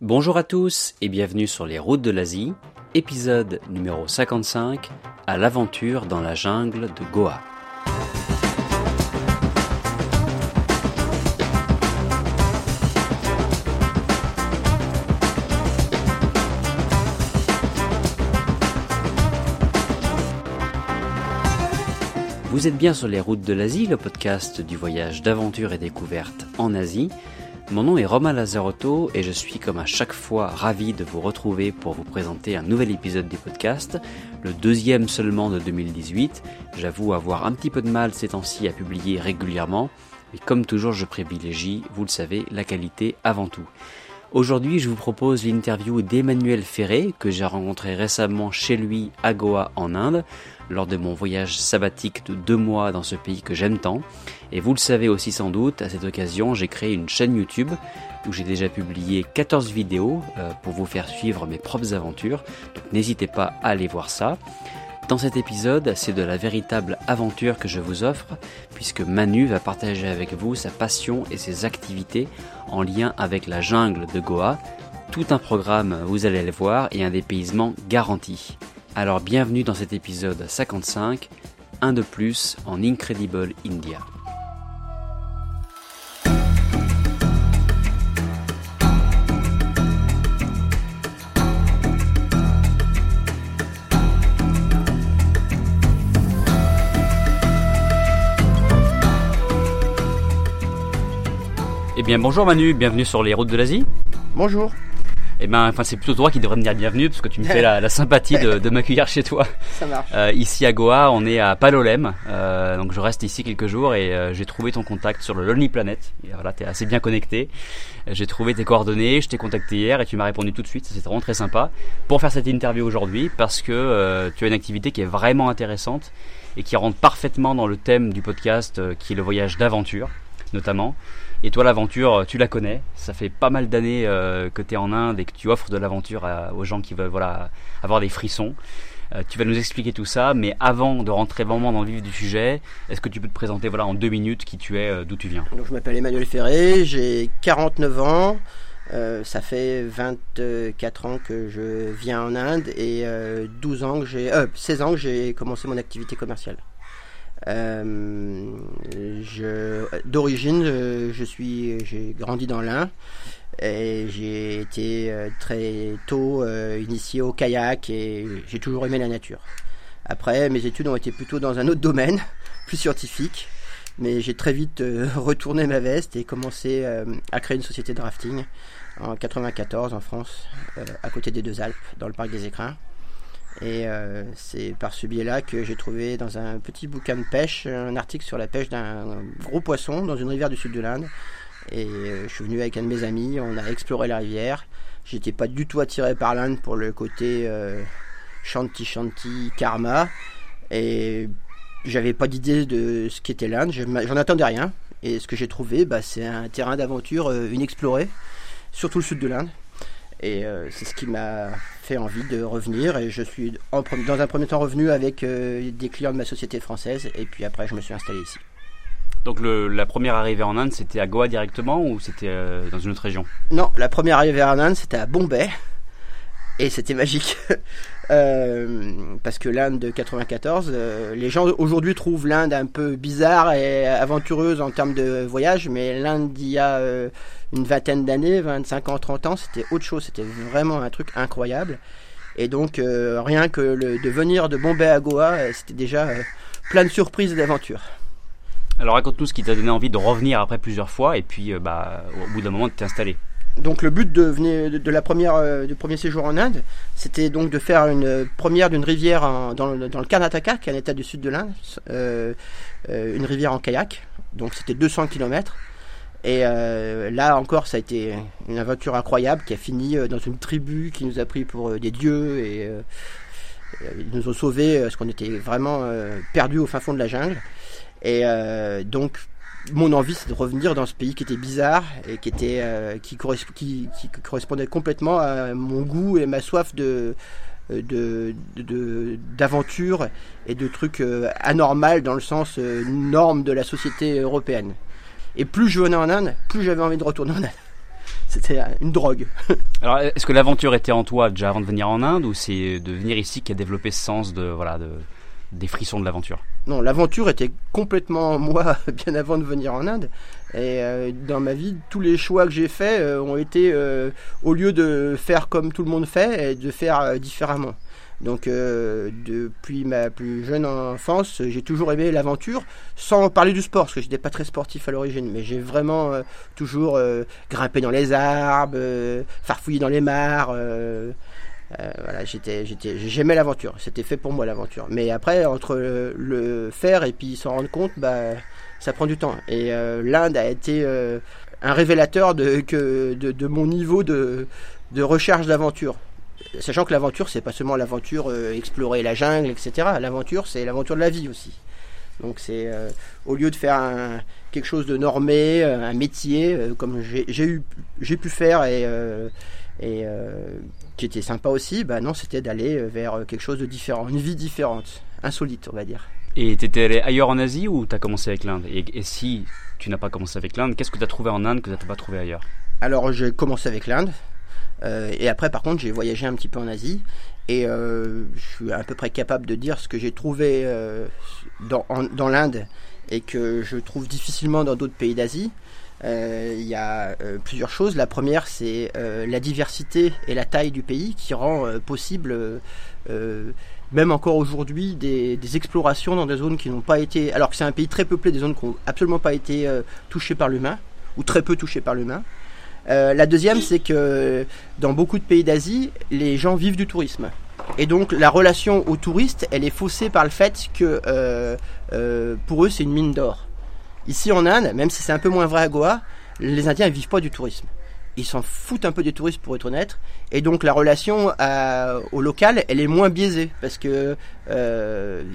Bonjour à tous et bienvenue sur les routes de l'Asie, épisode numéro 55, à l'aventure dans la jungle de Goa. Vous êtes bien sur les routes de l'Asie, le podcast du voyage d'aventure et découverte en Asie. Mon nom est Romain Lazarotto et je suis comme à chaque fois ravi de vous retrouver pour vous présenter un nouvel épisode du podcast, le deuxième seulement de 2018. J'avoue avoir un petit peu de mal ces temps-ci à publier régulièrement, mais comme toujours je privilégie, vous le savez, la qualité avant tout. Aujourd'hui, je vous propose l'interview d'Emmanuel Ferré, que j'ai rencontré récemment chez lui à Goa en Inde, lors de mon voyage sabbatique de deux mois dans ce pays que j'aime tant. Et vous le savez aussi sans doute, à cette occasion, j'ai créé une chaîne YouTube où j'ai déjà publié 14 vidéos euh, pour vous faire suivre mes propres aventures. Donc n'hésitez pas à aller voir ça. Dans cet épisode, c'est de la véritable aventure que je vous offre, puisque Manu va partager avec vous sa passion et ses activités en lien avec la jungle de Goa. Tout un programme, vous allez le voir, et un dépaysement garanti. Alors bienvenue dans cet épisode 55, un de plus en Incredible India. Bien bonjour Manu, bienvenue sur les routes de l'Asie. Bonjour. Eh ben, enfin, c'est plutôt toi qui devrais me dire bienvenue parce que tu me fais la, la sympathie de, de m'accueillir chez toi. Ça marche. Euh, ici à Goa, on est à Palolem, euh, donc je reste ici quelques jours et euh, j'ai trouvé ton contact sur le Lonely Planet. Et voilà, t'es assez bien connecté. J'ai trouvé tes coordonnées, je t'ai contacté hier et tu m'as répondu tout de suite. C'était vraiment très sympa pour faire cette interview aujourd'hui parce que tu as une activité qui est vraiment intéressante et qui rentre parfaitement dans le thème du podcast qui est le voyage d'aventure notamment. Et toi, l'aventure, tu la connais. Ça fait pas mal d'années euh, que tu es en Inde et que tu offres de l'aventure aux gens qui veulent voilà, avoir des frissons. Euh, tu vas nous expliquer tout ça, mais avant de rentrer vraiment dans le vif du sujet, est-ce que tu peux te présenter voilà, en deux minutes qui tu es, euh, d'où tu viens? Donc, je m'appelle Emmanuel Ferré, j'ai 49 ans. Euh, ça fait 24 ans que je viens en Inde et euh, 12 ans que j'ai, euh, 16 ans que j'ai commencé mon activité commerciale. Euh, d'origine, euh, je suis, j'ai grandi dans l'Ain et j'ai été euh, très tôt initié au kayak et j'ai toujours aimé la nature. Après, mes études ont été plutôt dans un autre domaine, plus scientifique. Mais j'ai très vite retourné ma veste et commencé à créer une société de rafting en 94 en France, à côté des deux Alpes, dans le parc des Écrins. Et euh, c'est par ce biais-là que j'ai trouvé dans un petit bouquin de pêche un article sur la pêche d'un gros poisson dans une rivière du sud de l'Inde. Et euh, je suis venu avec un de mes amis, on a exploré la rivière. J'étais pas du tout attiré par l'Inde pour le côté euh, shanty shanty karma. Et j'avais pas d'idée de ce qu'était l'Inde, j'en attendais rien. Et ce que j'ai trouvé, bah, c'est un terrain d'aventure euh, inexploré, surtout le sud de l'Inde. Et euh, c'est ce qui m'a fait envie de revenir. Et je suis en dans un premier temps revenu avec euh, des clients de ma société française. Et puis après, je me suis installé ici. Donc le, la première arrivée en Inde, c'était à Goa directement ou c'était euh, dans une autre région? Non, la première arrivée en Inde, c'était à Bombay. Et c'était magique. Euh, parce que l'Inde de 94, euh, les gens aujourd'hui trouvent l'Inde un peu bizarre et aventureuse en termes de voyage, mais l'Inde d'il y a euh, une vingtaine d'années, 25 ans, 30 ans, c'était autre chose. C'était vraiment un truc incroyable. Et donc, rien que de venir de Bombay à Goa, c'était déjà plein de surprises et d'aventures. Alors raconte-nous ce qui t'a donné envie de revenir après plusieurs fois et puis bah, au bout d'un moment de t'installer. Donc le but de, de, de la première, euh, du premier séjour en Inde, c'était donc de faire une euh, première d'une rivière en- dans, le, dans le Karnataka, qui est un état du sud de l'Inde, euh, euh, une rivière en kayak. Donc c'était 200 km. Et là encore, ça a été une aventure incroyable qui a fini dans une tribu qui nous a pris pour des dieux et ils nous ont sauvés parce qu'on était vraiment perdus au fin fond de la jungle. Et donc mon envie, c'est de revenir dans ce pays qui était bizarre et qui était euh, qui, corresp- qui, qui correspondait complètement à mon goût et ma soif de de- d'aventure et de trucs euh, anormaux dans le sens euh, norme de la société européenne. Et plus je venais en Inde, plus j'avais envie de retourner en Inde. c'était une drogue. Alors, est-ce que l'aventure était en toi déjà avant de venir en Inde ou c'est de venir ici qui a développé ce sens de voilà de des frissons de l'aventure Non, l'aventure était complètement moi bien avant de venir en Inde. Et euh, dans ma vie, tous les choix que j'ai faits euh, ont été euh, au lieu de faire comme tout le monde fait, et de faire différemment. Donc depuis ma plus jeune enfance, j'ai toujours aimé l'aventure, sans parler du sport, parce que j'étais pas très sportif à l'origine, mais j'ai vraiment toujours grimpé dans les arbres, farfouillé dans les mares. Voilà, j'étais, j'étais, j'aimais l'aventure. C'était fait pour moi l'aventure. Mais après, entre le, faire et puis s'en rendre compte, bah, ça prend du temps. Et l'Inde a été un révélateur de, que, de, mon niveau de, de recherche d'aventure. Sachant que l'aventure, c'est pas seulement l'aventure euh, explorer la jungle, etc. L'aventure, c'est l'aventure de la vie aussi. Donc c'est euh, au lieu de faire quelque chose de normé, euh, un métier comme j'ai eu j'ai pu faire et qui était sympa aussi, bah non, c'était d'aller vers quelque chose de différent, une vie différente, insolite, on va dire. Et t'étais allé ailleurs en Asie ou t'as commencé avec l'Inde? Et, et, si tu n'as pas commencé avec l'Inde, qu'est-ce que tu as trouvé en Inde que tu n'as pas trouvé ailleurs? Alors j'ai commencé avec l'Inde. Euh, et après, par contre, j'ai voyagé un petit peu en Asie et euh, je suis à peu près capable de dire ce que j'ai trouvé euh, dans, dans l'Inde et que je trouve difficilement dans d'autres pays d'Asie. Il y a plusieurs choses. La première, c'est la diversité et la taille du pays qui rend possible, même encore aujourd'hui, des, explorations dans des zones qui n'ont pas été. Alors que c'est un pays très peuplé, des zones qui n'ont absolument pas été touchées par l'humain, ou très peu touchées par l'humain. Euh, la deuxième, c'est que dans beaucoup de pays d'Asie, les gens vivent du tourisme. Et donc la relation aux touristes, elle est faussée par le fait que euh, euh, pour eux, c'est une mine d'or. Ici en Inde, même si c'est un peu moins vrai à Goa, les Indiens ne vivent pas du tourisme. Ils s'en foutent un peu des touristes pour être honnête. Et donc la relation au local, elle est moins biaisée parce que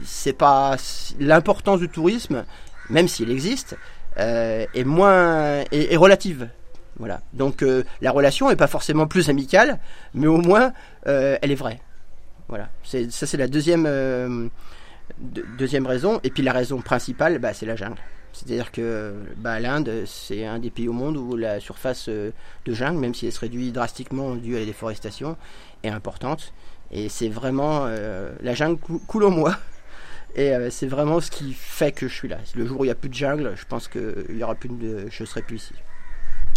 c'est pas l'importance du tourisme, même s'il existe, est moins est relative. Voilà. Donc euh, la relation n'est pas forcément plus amicale, mais au moins euh, elle est vraie. Voilà. Ça c'est la deuxième, euh, deuxième raison. Et puis la raison principale, bah, c'est la jungle. C'est-à-dire que bah, l'Inde, c'est un des pays au monde où la surface de jungle, même si elle se réduit drastiquement dû à la déforestation, est importante. Et c'est vraiment la jungle coule en moi. Et c'est vraiment ce qui fait que je suis là. Le jour où il n'y a plus de jungle, je pense que il y aura plus de, je serai plus ici.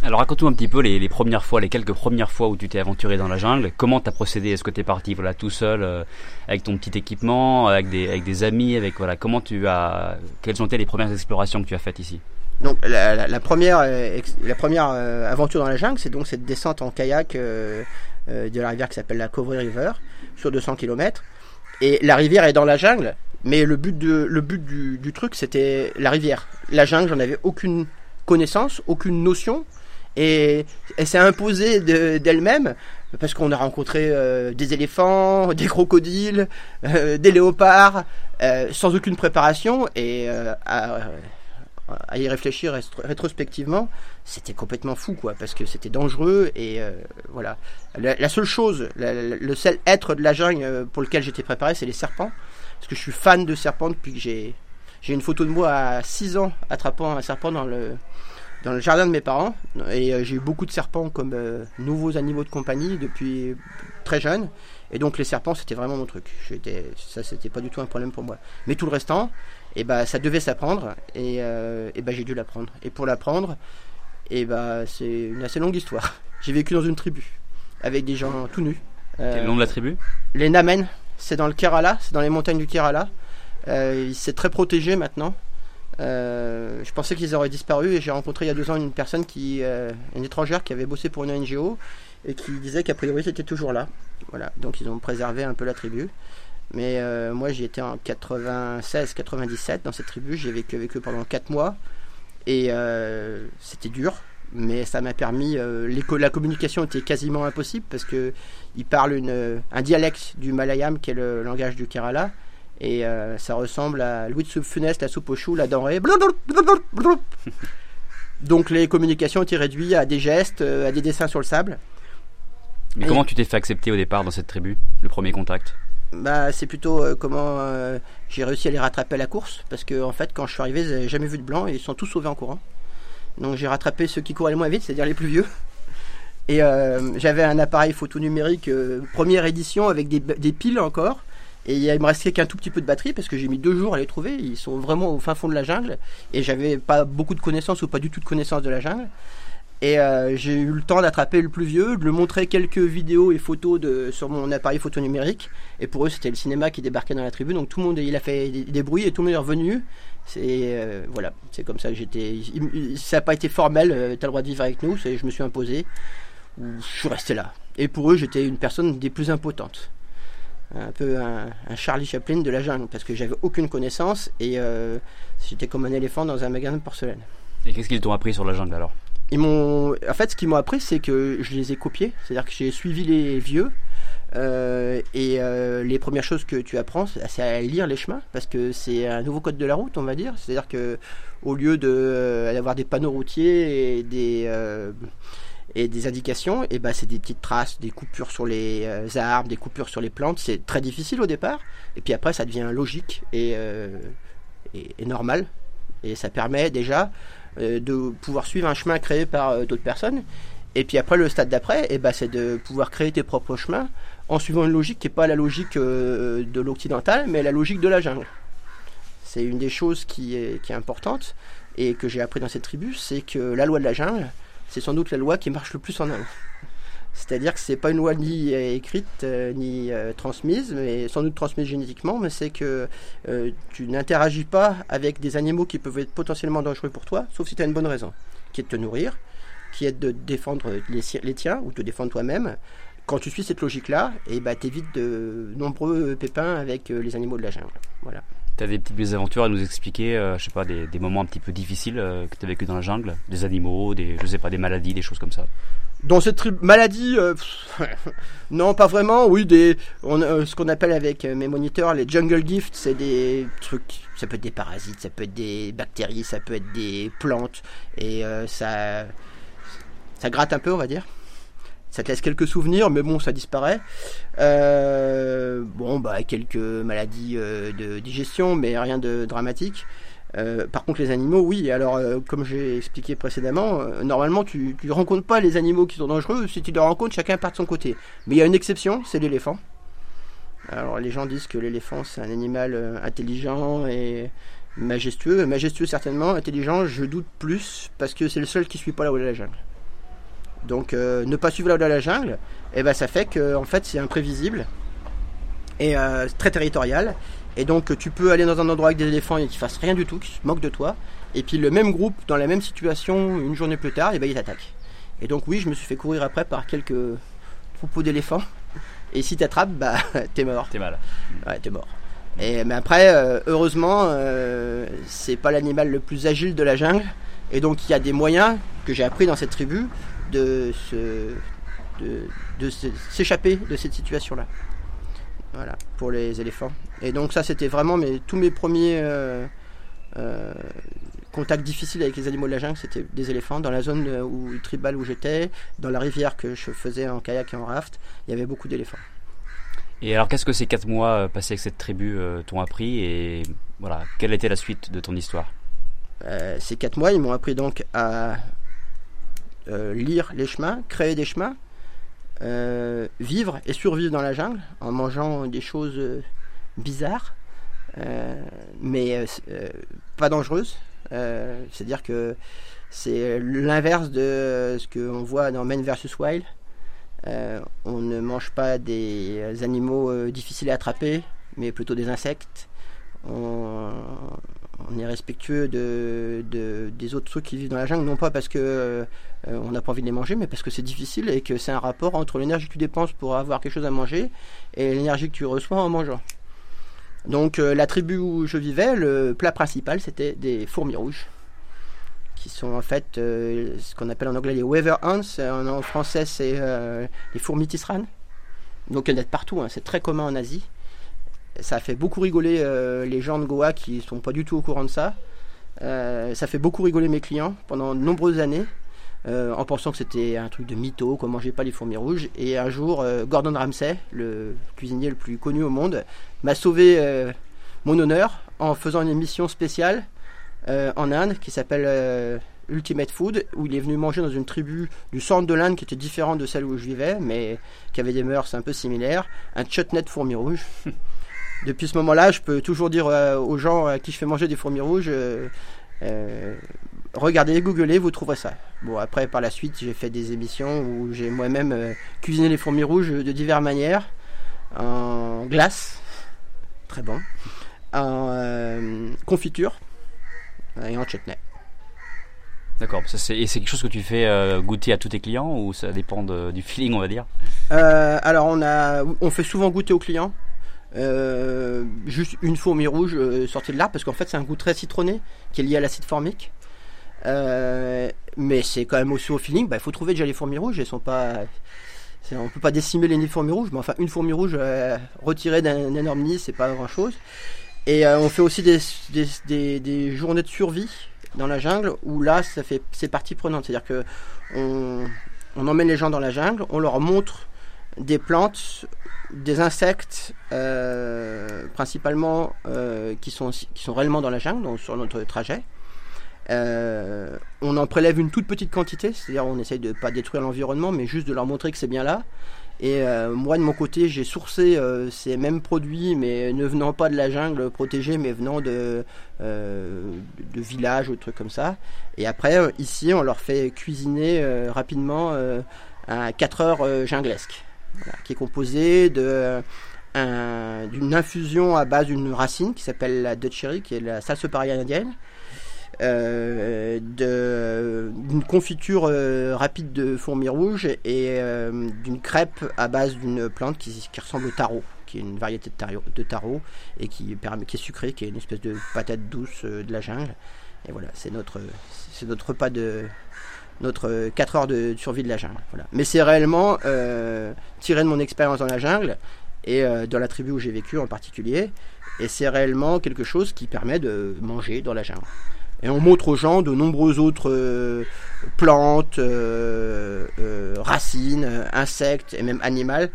Alors raconte-nous un petit peu les, premières fois, les quelques premières fois où tu t'es aventuré dans la jungle. Comment t'as procédé? Est-ce que t'es parti voilà tout seul euh, avec ton petit équipement, avec des, amis, avec voilà comment tu as Quelles ont été les premières explorations que tu as faites ici? Donc la, première, euh, la première euh, aventure dans la jungle, c'est donc cette descente en kayak de la rivière qui s'appelle la Covry River sur 200 km. Et la rivière est dans la jungle, mais le but, de, le but du, du truc, c'était la rivière. La jungle, j'en avais aucune connaissance, aucune notion. Et elle s'est imposée d'elle-même parce qu'on a rencontré euh, des éléphants, des crocodiles, euh, des léopards, euh, sans aucune préparation. Et à, y réfléchir rétrospectivement, c'était complètement fou, quoi, parce que c'était dangereux. Et voilà. La, seule chose, le seul être de la jungle pour lequel j'étais préparé, c'est les serpents. Parce que je suis fan de serpents depuis que j'ai. J'ai une photo de moi à 6 ans attrapant un serpent dans le, dans le jardin de mes parents. Et euh, j'ai eu beaucoup de serpents comme euh, nouveaux animaux de compagnie depuis très jeune. Et donc les serpents, c'était vraiment mon truc. Ça, c'était pas du tout un problème pour moi. Mais tout le restant, et eh ben, ça devait s'apprendre. Et, euh, et ben, j'ai dû l'apprendre. Et pour l'apprendre, et ben, c'est une assez longue histoire. J'ai vécu dans une tribu avec des gens tout nus. Quel nom de la tribu? Les Namen. C'est dans le Kerala, c'est dans les montagnes du Kerala. c'est très protégé maintenant. Euh, je pensais qu'ils auraient disparu et j'ai rencontré il y a deux ans une personne qui, euh, une étrangère qui avait bossé pour une NGO et qui disait qu'a priori c'était toujours là. Voilà, donc ils ont préservé un peu la tribu. Mais euh, moi j'y étais en 96-97 dans cette tribu, j'ai vécu avec eux pendant 4 mois et c'était dur, mais ça m'a permis. la communication était quasiment impossible parce que ils parlent un dialecte du Malayam qui est le langage du Kerala et euh, ça ressemble à Louis de soupe funeste, la soupe aux choux, la denrée. Donc les communications étaient réduites à des gestes, euh, à des dessins sur le sable. Mais comment tu t'es fait accepter au départ dans cette tribu, le premier contact? Bah, c'est plutôt euh, comment j'ai réussi à les rattraper à la course. Parce que, en fait, quand je suis arrivé, ils n'avaient jamais vu de blanc et ils sont tous sauvés en courant. Donc, j'ai rattrapé ceux qui couraient le moins vite, c'est-à-dire les plus vieux. Et j'avais un appareil photo numérique première édition avec des, des piles encore. Et il me restait qu'un tout petit peu de batterie parce que j'ai mis deux jours à les trouver. Ils sont vraiment au fin fond de la jungle et j'avais pas beaucoup de connaissances ou pas du tout de connaissances de la jungle. Et euh, j'ai eu le temps d'attraper le plus vieux, de lui montrer quelques vidéos et photos sur mon appareil photo numérique. Et pour eux, c'était le cinéma qui débarquait dans la tribu. Donc tout le monde, il a fait des, bruits et tout le monde est revenu. C'est euh, voilà, c'est comme ça que j'étais. Ça n'a pas été formel. euh, T'as le droit de vivre avec nous. Je me suis imposé. Je suis resté là. Et pour eux, j'étais une personne des plus impotentes un peu un, Charlie Chaplin de la jungle parce que j'avais aucune connaissance et euh, j'étais comme un éléphant dans un magasin de porcelaine. Et qu'est-ce qu'ils t'ont appris sur la jungle alors? Ils m'ont, en fait, ce qu'ils m'ont appris, c'est que je les ai copiés, c'est-à-dire que j'ai suivi les vieux. Euh, et euh, les premières choses que tu apprends, c'est à lire les chemins parce que c'est un nouveau code de la route, on va dire. C'est-à-dire que au lieu de d'avoir des panneaux routiers et des et des indications, et ben c'est des petites traces, des coupures sur les euh, arbres, des coupures sur les plantes. C'est très difficile au départ, et puis après ça devient logique et, euh, et, normal, et ça permet déjà euh, de pouvoir suivre un chemin créé par d'autres personnes. Et puis après le stade d'après, et ben c'est de pouvoir créer tes propres chemins en suivant une logique qui n'est pas la logique de l'occidental, mais la logique de la jungle. C'est une des choses qui est, qui est importante et que j'ai appris dans cette tribu, c'est que la loi de la jungle, c'est sans doute la loi qui marche le plus en Inde. C'est-à-dire que c'est pas une loi ni écrite euh, ni euh, transmise, mais sans doute transmise génétiquement, mais c'est que euh, tu n'interagis pas avec des animaux qui peuvent être potentiellement dangereux pour toi, sauf si tu as une bonne raison, qui est de te nourrir, qui est de défendre les, tiens ou te défendre toi-même. Quand tu suis cette logique-là, et eh bah, tu évites de nombreux pépins avec les animaux de la jungle. Voilà. Tu as des petites aventures à nous expliquer, euh, je sais pas, des, moments un petit peu difficiles euh, que tu as vécu dans la jungle, des animaux, des, je sais pas, des maladies, des choses comme ça. Dans cette maladie, euh, non, pas vraiment. Oui, des, ce qu'on appelle avec mes moniteurs les jungle gifts, c'est des trucs. Ça peut être des parasites, ça peut être des bactéries, ça peut être des plantes, et ça, ça gratte un peu, on va dire ça te laisse quelques souvenirs, mais bon, ça disparaît. Euh, bon, bah, quelques maladies euh, de digestion, mais rien de dramatique. Euh, par contre, les animaux, oui. Alors, comme j'ai expliqué précédemment, normalement, tu ne rencontres pas les animaux qui sont dangereux. Si tu les rencontres, chacun part de son côté. Mais il y a une exception, c'est l'éléphant. Alors, les gens disent que l'éléphant, c'est un animal intelligent et majestueux. Majestueux, certainement. Intelligent, je doute plus, parce que c'est le seul qui suit pas la loi de la jungle. Donc euh, ne pas suivre la loi de la jungle, eh ben, ça fait que en fait c'est imprévisible et euh, très territorial. Et donc tu peux aller dans un endroit avec des éléphants et qu'ils fassent rien du tout, qui se moquent de toi. Et puis le même groupe, dans la même situation, une journée plus tard, et eh ben, il t'attaque. Et donc oui, je me suis fait courir après par quelques troupeaux d'éléphants. Et si t'attrapes, bah t'es mort. T'es mal. Ouais, t'es mort. Et, mais après, euh, heureusement, c'est pas l'animal le plus agile de la jungle. Et donc il y a des moyens que j'ai appris dans cette tribu de de, s'échapper de cette situation-là. Voilà, pour les éléphants. Et donc ça, c'était vraiment mes, tous mes premiers euh, euh, contacts difficiles avec les animaux de la jungle, c'était des éléphants. Dans la zone où, tribale où j'étais, dans la rivière que je faisais en kayak et en raft, il y avait beaucoup d'éléphants. Et alors, qu'est-ce que ces quatre mois euh, passés avec cette tribu t'ont appris et voilà, quelle était la suite de ton histoire? Ces quatre mois, ils m'ont appris donc à euh, lire les chemins, créer des chemins, euh, vivre et survivre dans la jungle en mangeant des choses euh, bizarres, mais pas dangereuses. C'est-à-dire que c'est l'inverse de ce qu'on voit dans Men vs Wild. on ne mange pas des animaux difficiles à attraper, mais plutôt des insectes. On, est respectueux de, des autres trucs qui vivent dans la jungle, non pas parce que euh, on n'a pas envie de les manger, mais parce que c'est difficile et que c'est un rapport entre l'énergie que tu dépenses pour avoir quelque chose à manger et l'énergie que tu reçois en mangeant. Donc euh, la tribu où je vivais, le plat principal c'était des fourmis rouges, qui sont en fait euh, ce qu'on appelle en anglais les weather ants, en, français c'est les fourmis tisranes. Donc il y en a partout, hein. c'est très commun en Asie ça fait beaucoup rigoler les gens de Goa qui sont pas du tout au courant de ça. Ça fait beaucoup rigoler mes clients pendant de nombreuses années. Euh, en pensant que c'était un truc de mytho, qu'on mangeait pas les fourmis rouges. Et un jour, Gordon Ramsay, le cuisinier le plus connu au monde, m'a sauvé mon honneur en faisant une émission spéciale en Inde qui s'appelle Ultimate Food, où il est venu manger dans une tribu du centre de l'Inde qui était différente de celle où je vivais, mais qui avait des mœurs un peu similaires, un chutney de fourmis rouges. Depuis ce moment-là, je peux toujours dire aux gens à qui je fais manger des fourmis rouges, regardez, googlez, vous trouverez ça. Bon, après, par la suite, j'ai fait des émissions où j'ai moi-même cuisiné les fourmis rouges de diverses manières, en glace, très bon, en confiture et en chutney. D'accord. Et c'est quelque chose que tu fais euh, goûter à tous tes clients ou ça dépend du feeling, on va dire? Euh, Alors, on, a, on fait souvent goûter aux clients. Euh, juste une fourmi rouge sortie de l'arbre parce qu'en fait c'est un goût très citronné qui est lié à l'acide formique. Mais c'est quand même aussi au feeling. Bah, il faut trouver déjà les fourmis rouges. Elles sont pas. On peut pas décimer les nids fourmis rouges, mais enfin une fourmi rouge retirée d'un énorme nid, c'est pas grand chose. Et on fait aussi des, des, des journées de survie dans la jungle où là c'est partie prenante c'est à dire que on, emmène les gens dans la jungle on leur montre des plantes des insectes euh, principalement euh, qui sont qui sont réellement dans la jungle donc sur notre trajet euh, on en prélève une toute petite quantité c'est-à-dire on essaye de pas détruire l'environnement mais juste de leur montrer que c'est bien là. Et euh, moi, de mon côté, j'ai sourcé euh, ces mêmes produits, mais ne venant pas de la jungle protégée, mais venant de, de, villages ou trucs comme ça. Et après, ici, on leur fait cuisiner rapidement un 4 heures junglesque, qui est composé d'une infusion à base d'une racine qui s'appelle la Dutch Cherry, qui est la salsipari indienne, euh, d'une confiture euh, rapide de fourmis rouges et euh, d'une crêpe à base d'une plante qui, ressemble au taro, qui est une variété de taro, de taro et qui, est sucrée, qui est une espèce de patate douce de la jungle. Et voilà, c'est notre, repas de notre 4 heures de survie de la jungle. Mais c'est réellement tiré de mon expérience dans la jungle et dans la tribu où j'ai vécu en particulier. Et c'est réellement quelque chose qui permet de manger dans la jungle. Et on montre aux gens de nombreuses autres euh, plantes, euh, euh, racines, insectes et même animaux,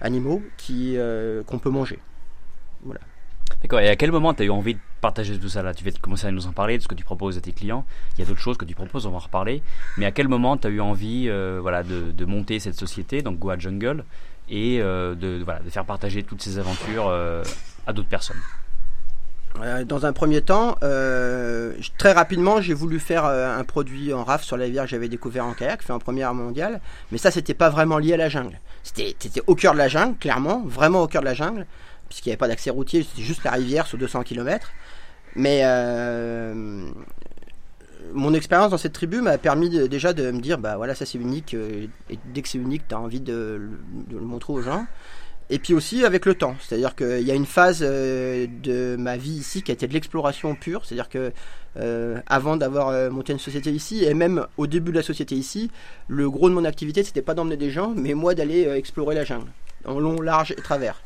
animaux qui, qu'on peut manger. D'accord. Et à quel moment tu as eu envie de partager tout ça là? Tu vas commencer à nous en parler de ce que tu proposes à tes clients. Il y a d'autres choses que tu proposes, on va en reparler. Mais à quel moment tu as eu envie voilà, de, monter cette société, donc Goa Jungle, et de faire partager toutes ces aventures à d'autres personnes? Euh, dans un premier temps, euh, très rapidement, j'ai voulu faire euh, un produit en raf sur la rivière que j'avais découvert en kayak, fait en première mondiale. Mais ça, c'était pas vraiment lié à la jungle. C'était au cœur de la jungle, clairement, vraiment au cœur de la jungle, puisqu'il n'y avait pas d'accès routier, c'était juste la rivière sur 200 km. Mais mon expérience dans cette tribu m'a permis déjà de me dire, bah voilà, ça c'est unique. et dès que c'est unique, tu as envie de, le montrer aux gens. Et puis aussi avec le temps, c'est-à-dire qu'il y a une phase euh, de ma vie ici qui a été de l'exploration pure, c'est-à-dire que euh, avant d'avoir euh, monté une société ici, et même au début de la société ici, le gros de mon activité c'était pas d'emmener des gens, mais moi d'aller explorer la jungle, en long, large et travers.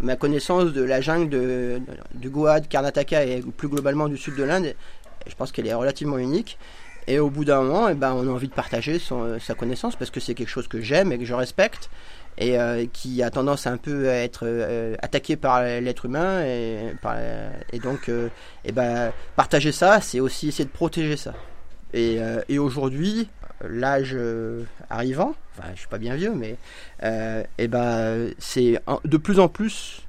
Ma connaissance de la jungle du Goa, de Karnataka et plus globalement du sud de l'Inde, je pense qu'elle est relativement unique. Et au bout d'un moment, eh ben, on a envie de partager sa connaissance parce que c'est quelque chose que j'aime et que je respecte et euh, qui a tendance un peu à être euh, attaqué par l'être humain et, donc et eh ben partager ça c'est aussi essayer de protéger ça. Et, aujourd'hui l'âge arrivant enfin je suis pas bien vieux mais et ben c'est de plus en plus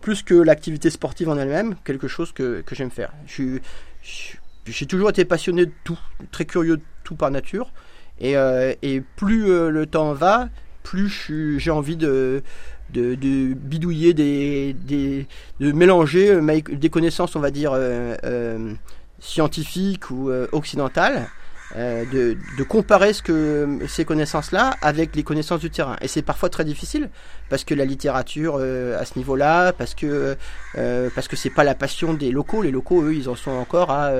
plus que l'activité sportive en elle-même quelque chose que, que j'aime faire. Je j'ai toujours été passionné de tout très curieux de tout par nature. Et plus le temps va plus j'ai envie de, bidouiller, des, de mélanger euh, des connaissances, on va dire, euh, euh, scientifiques ou occidentales. De, comparer ce que, ces connaissances-là avec les connaissances du terrain. Et c'est parfois très difficile parce que la littérature à ce niveau-là, parce que parce que c'est pas la passion des locaux. Les locaux, eux, ils en sont encore à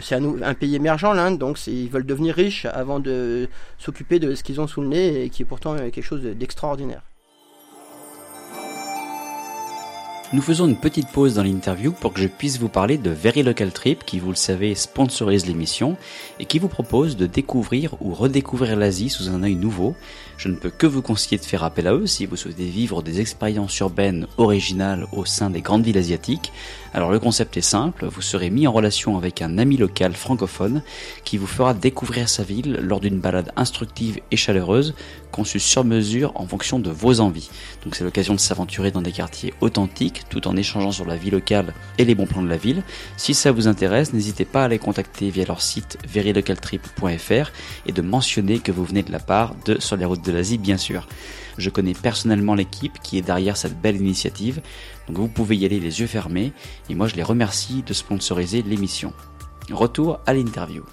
c'est un, pays émergent l'Inde, donc ils veulent devenir riches avant de s'occuper de ce qu'ils ont sous le nez et qui est pourtant quelque chose d'extraordinaire. Nous faisons une petite pause dans l'interview pour que je puisse vous parler de Very Local Trip qui, vous le savez, sponsorise l'émission et qui vous propose de découvrir ou redécouvrir l'Asie sous un œil nouveau. Je ne peux que vous conseiller de faire appel à eux si vous souhaitez vivre des expériences urbaines originales au sein des grandes villes asiatiques Alors le concept est simple, vous serez mis en relation avec un ami local francophone qui vous fera découvrir sa ville lors d'une balade instructive et chaleureuse, conçue sur mesure en fonction de vos envies. Donc c'est l'occasion de s'aventurer dans des quartiers authentiques tout en échangeant sur la vie locale et les bons plans de la ville. Si ça vous intéresse, n'hésitez pas à les contacter via leur site verilocaltrip.fr et de mentionner que vous venez de la part de Sur les routes de l'Asie bien sûr. Je connais personnellement l'équipe qui est derrière cette belle initiative, donc vous pouvez y aller les yeux fermés, et moi je les remercie de sponsoriser l'émission. Retour à l'interview.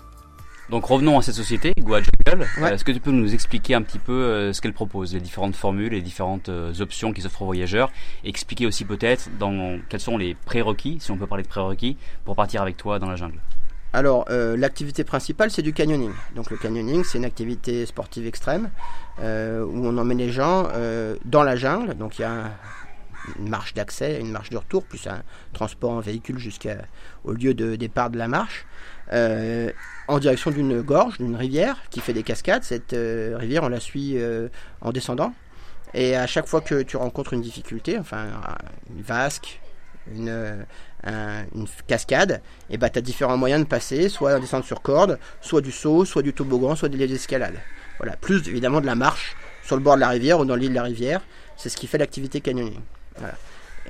Donc revenons à cette société, Goa Jungle. Ouais. Est-ce que tu peux nous expliquer un petit peu euh, ce qu'elle propose, les différentes formules, les différentes euh, options qui s'offrent aux voyageurs, et expliquer aussi peut-être dans quels sont les prérequis, si on peut parler de prérequis, pour partir avec toi dans la jungle. Alors, euh, l'activité principale, c'est du canyoning. Donc, le canyoning, c'est une activité sportive extrême euh, où on emmène les gens euh, dans la jungle. Donc, il y a un- une marche d'accès, une marche de retour, plus un transport en véhicule jusqu'au lieu de départ de la marche, en direction d'une gorge, d'une rivière qui fait des cascades. Cette rivière, on la suit en descendant. Et à chaque fois que tu rencontres une difficulté, enfin une vasque, une, un- une cascade, et bah, tu as différents moyens de passer, soit en descente sur corde, soit du saut, soit du toboggan, soit de l'escalade. Voilà, plus évidemment de la marche sur le bord de la rivière ou dans l'île de la rivière, c'est ce qui fait l'activité canyoning.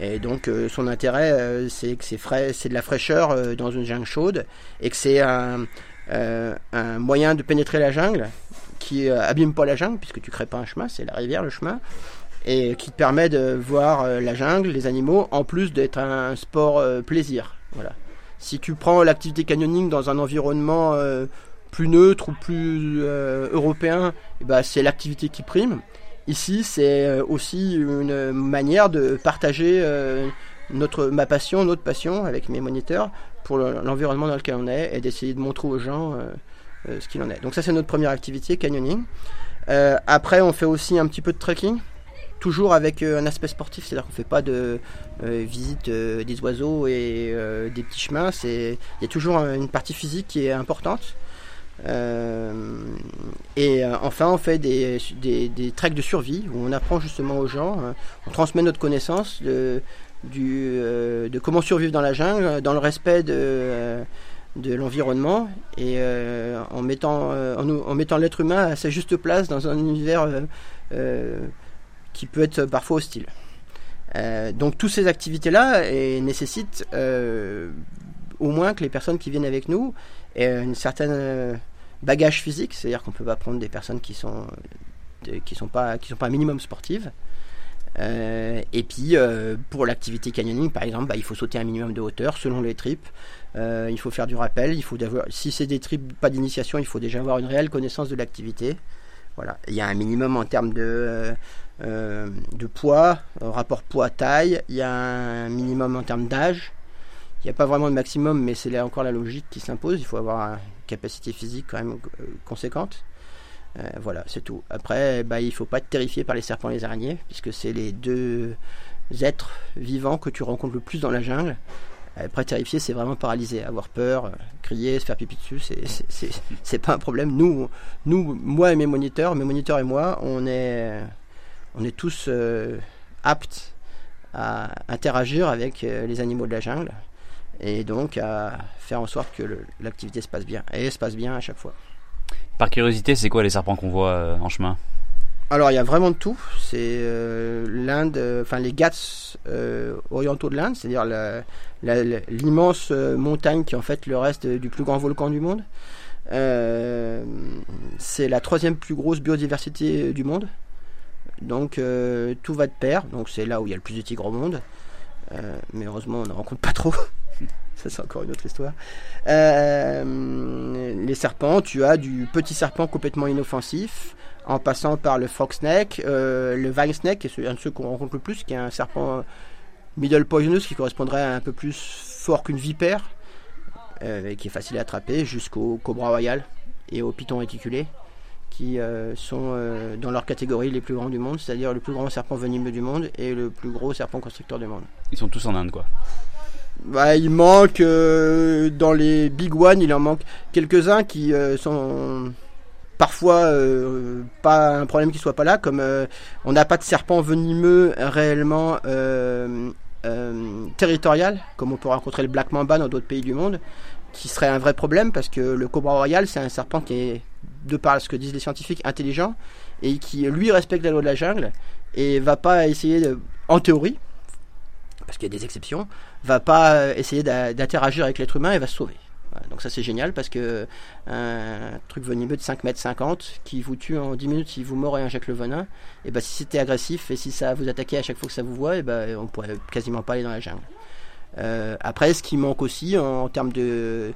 Et donc euh, son intérêt, euh, c'est que c'est frais, c'est de la fraîcheur euh, dans une jungle chaude, et que c'est un, un moyen de pénétrer la jungle qui abîme pas la jungle puisque tu crées pas un chemin, c'est la rivière le chemin, et qui te permet de voir euh, la jungle, les animaux, en plus d'être un sport euh, plaisir. Voilà. Si tu prends l'activité canyoning dans un environnement euh, plus neutre ou plus européen, eh ben, c'est l'activité qui prime. Ici, c'est aussi une manière de partager notre, ma passion, notre passion avec mes moniteurs pour le- l'environnement dans lequel on est et d'essayer de montrer aux gens ce qu'il en est. Donc ça, c'est notre première activité, canyoning. Après, on fait aussi un petit peu de trekking, toujours avec euh, un aspect sportif, c'est-à-dire qu'on fait pas de euh, visite euh, des oiseaux et des petits chemins. Il y a toujours une partie physique qui est importante. Et enfin, on fait des, des, de survie où on apprend justement aux gens, on transmet notre connaissance de, de comment survivre dans la jungle, dans le respect de, de l'environnement et en mettant, en, mettant l'être humain à sa juste place dans un univers qui peut être parfois hostile. Euh, donc toutes ces activités-là nécessitent euh, au moins que les personnes qui viennent avec nous aient une certaine euh, bagage physique, c'est-à-dire qu'on peut pas prendre des personnes qui sont qui sont pas qui sont pas un minimum sportives. Et puis pour l'activité canyoning, par exemple, bah, il faut sauter un minimum de hauteur selon les tripes. Il faut faire du rappel. Il faut d'avoir, si c'est des tripes pas d'initiation, il faut déjà avoir une réelle connaissance de l'activité. Voilà. Il y a un minimum en termes de de poids, euh, rapport poids-taille. Il y a un minimum en termes d'âge. Il n'y a pas vraiment de maximum, mais c'est là encore la logique qui s'impose. Il faut avoir une capacité physique quand même euh, conséquente. Euh, voilà, c'est tout. Après, bah, il ne faut pas être terrifié par les serpents et les araignées, puisque c'est les deux êtres vivants que tu rencontres le plus dans la jungle. Après, terrifié, c'est vraiment paralysé. Avoir peur, euh, crier, se faire pipi dessus, c'est- pas un problème. Nous, moi et mes moniteurs, mes moniteurs et moi, on est, on est tous euh, aptes à interagir avec euh, les animaux de la jungle et donc à faire en sorte que l'activité se passe bien. Et elle se passe bien à chaque fois. Par curiosité, c'est quoi les serpents qu'on voit euh, en chemin? Alors il y a vraiment de tout. C'est euh, l'Inde, euh, enfin les Ghats euh, orientaux de l'Inde, c'est-à-dire l'immense montagne qui est en fait le reste du plus grand volcan du monde. C'est la troisième plus grosse biodiversité du monde. Donc euh, tout va de pair. Donc c'est là où il y a le plus de tigres au monde. Euh, mais heureusement on n'en rencontre pas trop. Ça c'est encore une autre histoire. Euh, les serpents, tu as du petit serpent complètement inoffensif en passant par le frog snake, le vine snake, qui est un de ceux qu'on rencontre le plus, qui est un serpent middle poisonous qui correspondrait à un peu plus fort qu'une vipère, et qui est facile à attraper, jusqu'au cobra royal et au python réticulé, qui euh, sont euh, dans leur catégorie les plus grands du monde, c'est-à-dire le plus grand serpent venimeux du monde et le plus gros serpent constricteur du monde. Ils sont tous en Inde, quoi. Bah, il manque euh, dans les big one, il en manque quelques-uns qui sont parfois pas un problème qu'ils soient pas là, comme on n'a pas de serpent venimeux réellement territorial, comme on peut rencontrer le Black Mamba dans d'autres pays du monde, qui serait un vrai problème parce que le cobra royal, c'est un serpent qui est, de par ce que disent les scientifiques, intelligent et qui, lui, respecte la loi de la jungle et va pas essayer, de, en théorie, parce qu'il y a des exceptions, va pas essayer d'interagir avec l'être humain et va se sauver. donc ça c'est génial parce que un truc venimeux de 5 mètres 50 qui vous tue en 10 minutes si vous mord et injecte le venin, et ben si c'était agressif et si ça vous attaquait à chaque fois que ça vous voit, et ben on pourrait quasiment pas aller dans la jungle. Euh, après, ce qui manque aussi en, termes de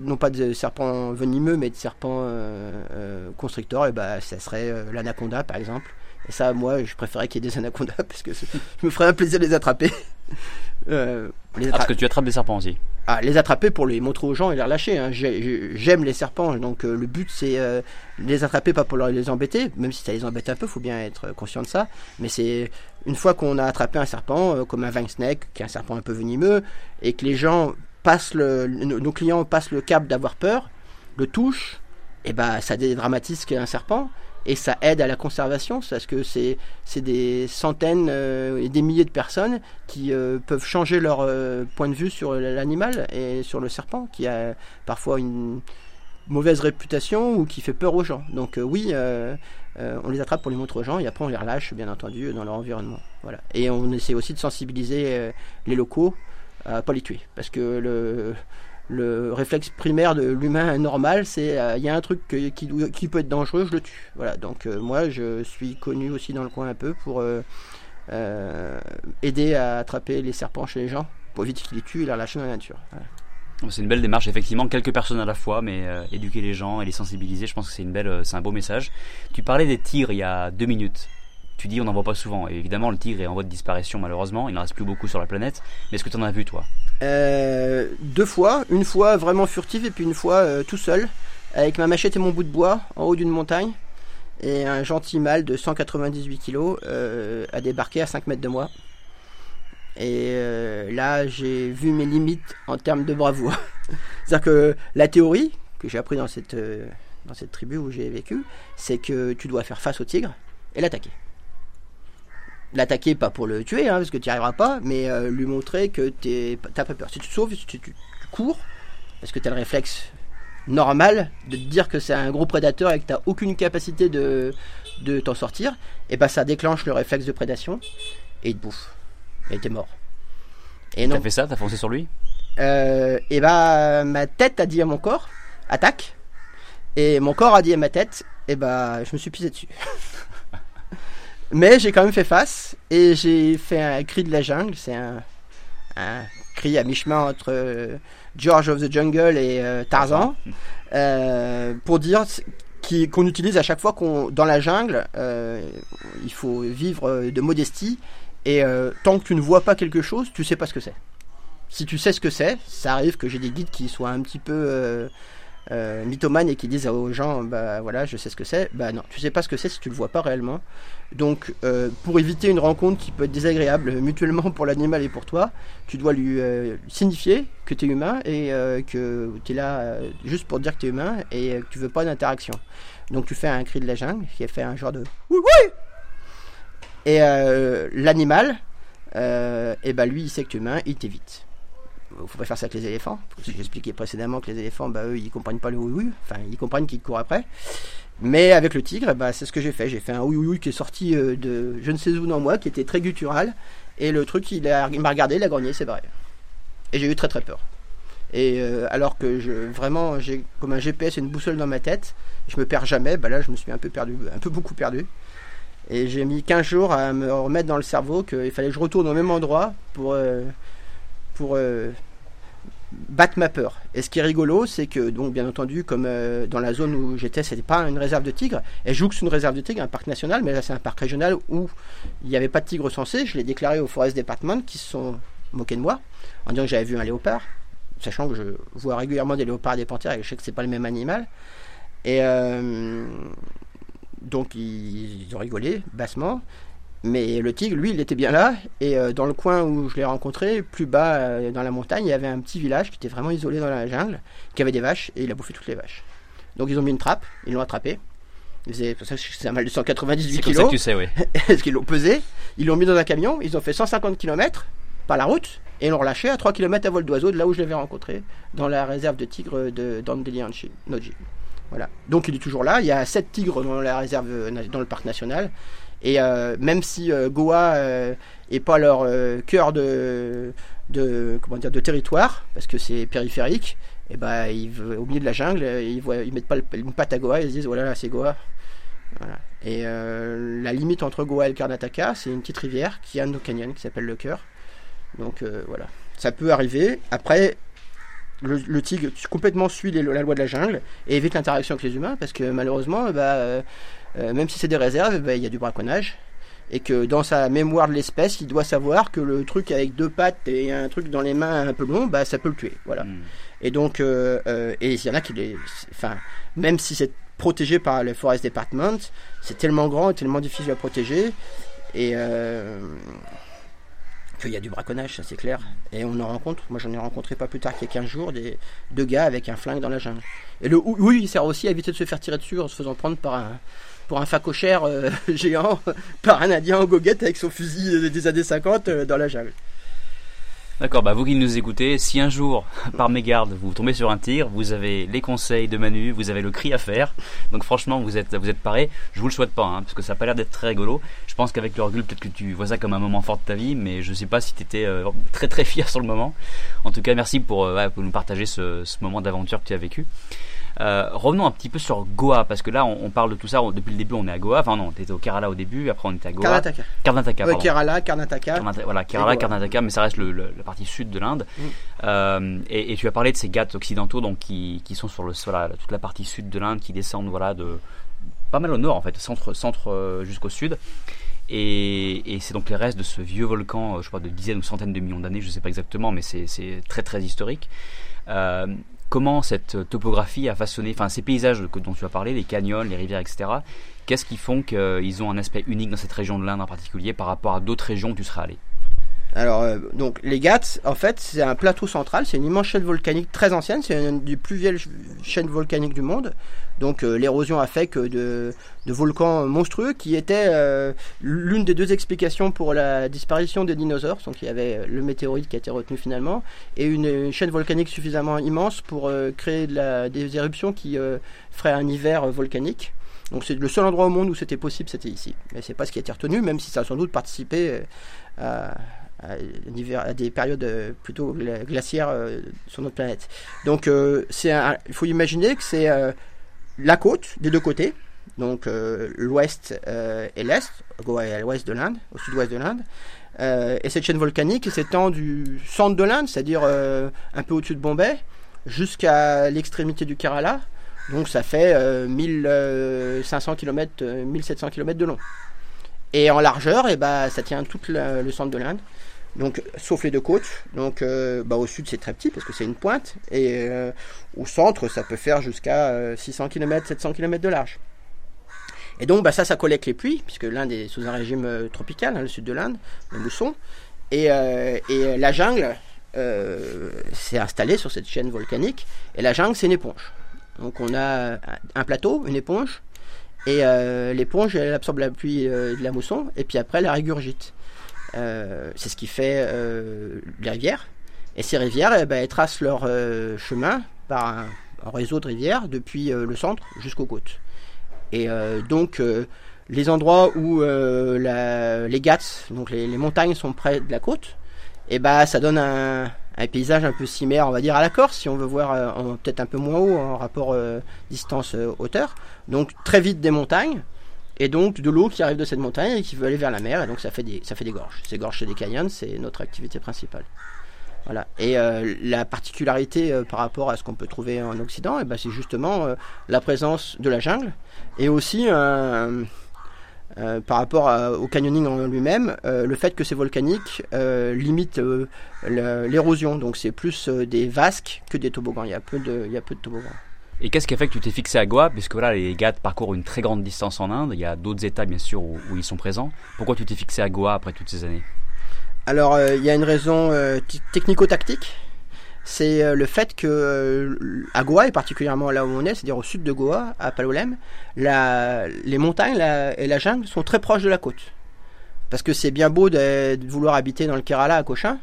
non pas de serpents venimeux, mais de serpents euh, euh, constricteurs, et ben ça serait l'anaconda par exemple. Et ça, moi, je préférais qu'il y ait des anacondas parce que je me ferais un plaisir de les attraper. Euh, les ah, parce que tu attrapes des serpents aussi. Ah, les attraper pour les montrer aux gens et les relâcher. Hein. J'aime les serpents, donc euh, le but c'est euh, les attraper, pas pour les embêter, même si ça les embête un peu, faut bien être conscient de ça. Mais c'est une fois qu'on a attrapé un serpent, comme un vine snake, qui est un serpent un peu venimeux, et que les gens nos clients passent le cap d'avoir peur, le touchent, et ben ça dédramatise un serpent et ça aide à la conservation parce que c'est des centaines euh, et des milliers de personnes qui euh, peuvent changer leur euh, point de vue sur l'animal et sur le serpent qui a parfois une mauvaise réputation ou qui fait peur aux gens. Donc oui, on les attrape pour les montrer aux gens et après on les relâche bien entendu dans leur environnement. Voilà. Et on essaie aussi de sensibiliser les locaux à pas les tuer parce que le le réflexe primaire de l'humain normal, c'est il euh, y a un truc qui, qui, peut être dangereux, je le tue. Voilà, donc euh, moi je suis connu aussi dans le coin un peu pour euh, aider à attraper les serpents chez les gens, pour éviter qu'ils les tuent et les relâcher dans la nature. C'est une belle démarche, effectivement, quelques personnes à la fois, mais éduquer les gens et les sensibiliser, je pense que c'est un beau message. Tu parlais des tigres il y a deux minutes tu dis on n'en voit pas souvent. Et évidemment, le tigre est en voie de disparition malheureusement. Il n'en reste plus beaucoup sur la planète. Mais est-ce que tu en as vu toi? Euh, Deux fois. Une fois vraiment furtive et puis une fois euh, tout seul. Avec ma machette et mon bout de bois en haut d'une montagne. Et un gentil mâle de 198 kg euh, a débarqué à 5 mètres de moi. Et là, j'ai vu mes limites en termes de bravoure. C'est-à-dire que la théorie que j'ai appris dans cette, dans cette tribu où j'ai vécu, c'est que tu dois faire face au tigre et l'attaquer l'attaquer pas pour le tuer, hein, parce que tu n'y arriveras pas, mais euh, lui montrer que tu n'as pas peur. Si tu te sauves, si tu, cours, parce que tu as le réflexe normal de te dire que c'est un gros prédateur et que tu n'as aucune capacité de, de t'en sortir, et ben ça déclenche le réflexe de prédation et il te bouffe. Et t'es mort. Et non. T'as fait ça? T'as foncé sur lui? Euh, Et bah ma tête a dit à mon corps attaque, et mon corps a dit à ma tête, et bah je me suis pisé dessus. Mais j'ai quand même fait face et j'ai fait un cri de la jungle. C'est un, cri à mi-chemin entre euh, George of the Jungle et euh, Tarzan. Euh, pour dire qu'on utilise à chaque fois qu'on dans la jungle, il faut vivre de modestie et tant que tu ne vois pas quelque chose, tu sais pas ce que c'est. Si tu sais ce que c'est, ça arrive que j'ai des guides qui soient un petit peu euh, et qui disent aux gens bah voilà je sais ce que c'est. Bah non tu sais pas ce que c'est si tu le vois pas réellement. Donc euh, pour éviter une rencontre qui peut être désagréable mutuellement pour l'animal et pour toi tu dois lui euh, signifier que tu es humain et que tu es là juste pour dire que tu es humain et que tu veux pas d'interaction. Donc tu fais un cri de la jungle qui fait un genre de oui oui et l'animal et bah lui il sait que tu es humain il t'évite faut pas faire ça avec les éléphants. J'ai expliqué précédemment que les éléphants, bah, eux, ils comprennent pas le oui. Enfin, ils comprennent qu'ils courent après. Mais avec le tigre, bah, c'est ce que j'ai fait. J'ai fait un oui qui est sorti euh, de je ne sais où dans moi, qui était très guttural. Et le truc, il m'a regardé, il a grogné, c'est vrai. Et j'ai eu très très peur. Et euh, alors que je, vraiment, j'ai comme un GPS et une boussole dans ma tête, je me perds jamais. Bah là, je me suis un peu perdu, un peu beaucoup perdu. Et j'ai mis 15 jours à me remettre dans le cerveau qu'il fallait que je retourne au même endroit pour, euh, pour battre ma peur. Et ce qui est rigolo, c'est que, donc, bien entendu, comme euh, dans la zone où j'étais, c'était pas une réserve de tigres, et jouxte une réserve de tigres, un parc national, mais là, c'est un parc régional où il n'y avait pas de tigres censés. Je l'ai déclaré au Forest Department qui se sont moqués de moi en disant que j'avais vu un léopard, sachant que je vois régulièrement des léopards et des panthères et je sais que c'est pas le même animal. Et euh, donc, ils ont rigolé bassement. Mais le tigre, lui, il était bien là. Et euh, dans le coin où je l'ai rencontré, plus bas euh, dans la montagne, il y avait un petit village qui était vraiment isolé dans la jungle, qui avait des vaches, et il a bouffé toutes les vaches. Donc ils ont mis une trappe, ils l'ont attrapé. C'est un mal de 198 kg. C'est ça que tu sais, oui. Est-ce qu'ils l'ont pesé? Ils l'ont mis dans un camion, ils ont fait 150 km. par la route et l'ont relâché à 3 km à vol d'oiseau de là où je l'avais rencontré, dans la réserve de tigres de Dandelianchi, Noji. Voilà. Donc il est toujours là. Il y a 7 tigres dans la réserve, dans le parc national. Et euh, même si euh, Goa euh, est pas leur cœur de, de, comment dire, de territoire, parce que c'est périphérique, et eh ben au milieu de la jungle, ils, voient, ils mettent pas une patte à Goa, ils se disent voilà, là c'est Goa. Et la limite entre Goa et le Karnataka, c'est une petite rivière qui a un canyon qui s'appelle le Cœur. Donc voilà, ça peut arriver. Après, le, tigre complètement suit la loi de la jungle et évite l'interaction avec les humains parce que malheureusement, bah, euh, euh, même si c'est des réserves, bah, il y a du braconnage et que dans sa mémoire de l'espèce, il doit savoir que le truc avec deux pattes et un truc dans les mains un peu long, bah, ça peut le tuer. Voilà. Hmm. Et donc, euh, et il y en a qui les. Enfin, même si c'est protégé par le Forest Department, c'est tellement grand et tellement difficile à protéger. Et qu'il y a du braconnage, ça c'est clair. Et on en rencontre, moi j'en ai rencontré pas plus tard qu'il y a 15 jours, des, deux gars avec un flingue dans la jungle. Et le oui, il sert aussi à éviter de se faire tirer dessus en se faisant prendre par un, pour un facochère euh, géant, par un indien en goguette avec son fusil des années 50 euh, dans la jungle. D'accord, bah vous qui nous écoutez, si un jour, par mégarde, vous tombez sur un tir, vous avez les conseils de Manu, vous avez le cri à faire. Donc franchement, vous êtes, vous êtes paré. Je vous le souhaite pas, hein, parce que ça n'a pas l'air d'être très rigolo. Je pense qu'avec le recul, peut-être que tu vois ça comme un moment fort de ta vie, mais je sais pas si tu étais euh, très très fier sur le moment. En tout cas, merci pour, pour nous partager ce moment d'aventure que tu as vécu. Euh, revenons un petit peu sur Goa, parce que là, on, parle de tout ça. depuis le début, on est à Goa. Enfin, non, on était au Kerala au début, après on était à Goa. Karnataka. Karnataka, pardon. Kerala, Karnataka. voilà, Kerala, Karnataka, mais ça reste le, la partie sud de l'Inde. Mm. Euh, et, tu as parlé de ces Ghats occidentaux, donc qui, qui sont sur le, voilà, toute la partie sud de l'Inde, qui descendent voilà, de pas mal au nord, en fait, centre, centre euh, jusqu'au sud. Et, et c'est donc les restes de ce vieux volcan, je crois, de dizaines ou centaines de millions d'années, je ne sais pas exactement, mais c'est très très historique. Euh, comment cette topographie a façonné, enfin ces paysages dont tu as parlé, les canyons, les rivières, etc. Qu'est-ce qui font qu'ils ont un aspect unique dans cette région de l'Inde en particulier par rapport à d'autres régions où tu serais allé? Alors, euh, donc les Ghats, en fait, c'est un plateau central, c'est une immense chaîne volcanique très ancienne, c'est une des plus vieilles chaînes volcaniques du monde. Donc, euh, l'érosion a fait que de, volcans monstrueux qui étaient euh, l'une des deux explications pour la disparition des dinosaures. Donc, il y avait le météorite qui a été retenu finalement, et une, chaîne volcanique suffisamment immense pour créer de la, des éruptions qui feraient un hiver volcanique. Donc c'est le seul endroit au monde où c'était possible, c'était ici. Mais c'est pas ce qui a été retenu, même si ça a sans doute participé à, à, des périodes euh, plutôt glaciaires euh, sur notre planète. Donc, euh, c'est il faut imaginer que c'est la côte des deux côtés, donc l'ouest et l'est, l'ouest de l'Inde, au sud-ouest de l'Inde. et cette chaîne volcanique s'étend du centre de l'Inde, c'est-à-dire un peu au-dessus de Bombay, jusqu'à l'extrémité du Kerala. Donc ça fait 1500 km, 1700 km de long. Et en largeur, eh ben, ça tient tout le centre de l'Inde. Donc, sauf les deux côtes. Donc, euh, bah, au sud, c'est très petit parce que c'est une pointe. Et euh, au centre, ça peut faire jusqu'à 600 km, 700 km de large. Et donc, bah, ça, ça collecte les pluies, puisque l'Inde est sous un régime euh, tropical, hein, le sud de l'Inde, le mousson. Et, la jungle s'est installée sur cette chaîne volcanique. Et la jungle, c'est une éponge. Donc, on a un plateau, une éponge. Et l'éponge, elle absorbe la pluie de la mousson. Et puis après, elle la régurgite. Euh, c'est ce qui fait euh, les rivières. Et ces rivières, eh ben, elles tracent leur euh, chemin par un, réseau de rivières depuis le centre jusqu'aux côtes. Et donc, les endroits où les Ghats, donc les, montagnes sont près de la côte, eh ben, ça donne un, paysage un peu similaire, on va dire, à la Corse, si on veut voir peut-être un peu moins haut en rapport distance-hauteur. Donc très vite des montagnes, et donc de l'eau qui arrive de cette montagne et qui veut aller vers la mer, et donc ça fait des, ça fait des gorges. Ces gorges et des canyons, c'est notre activité principale. Voilà. Et euh, la particularité euh, par rapport à ce qu'on peut trouver en Occident, eh ben, c'est justement euh, la présence de la jungle et aussi par rapport au canyoning en lui-même, le fait que c'est volcanique limite l'érosion. Donc c'est plus des vasques que des toboggans. Il y a peu de, il y a peu de toboggans. Et qu'est-ce qui a fait que tu t'es fixé à Goa? Puisque voilà, les Ghats parcourent une très grande distance en Inde. Il y a d'autres États, bien sûr, où, ils sont présents. Pourquoi tu t'es fixé à Goa après toutes ces années? Alors, euh, il y a une raison euh, technico-tactique. C'est euh, le fait que à Goa, et particulièrement là où on est, c'est-à-dire au sud de Goa, à Palolem, les montagnes et la jungle sont très proches de la côte. Parce que c'est bien beau de, vouloir habiter dans le Kerala à Cochin,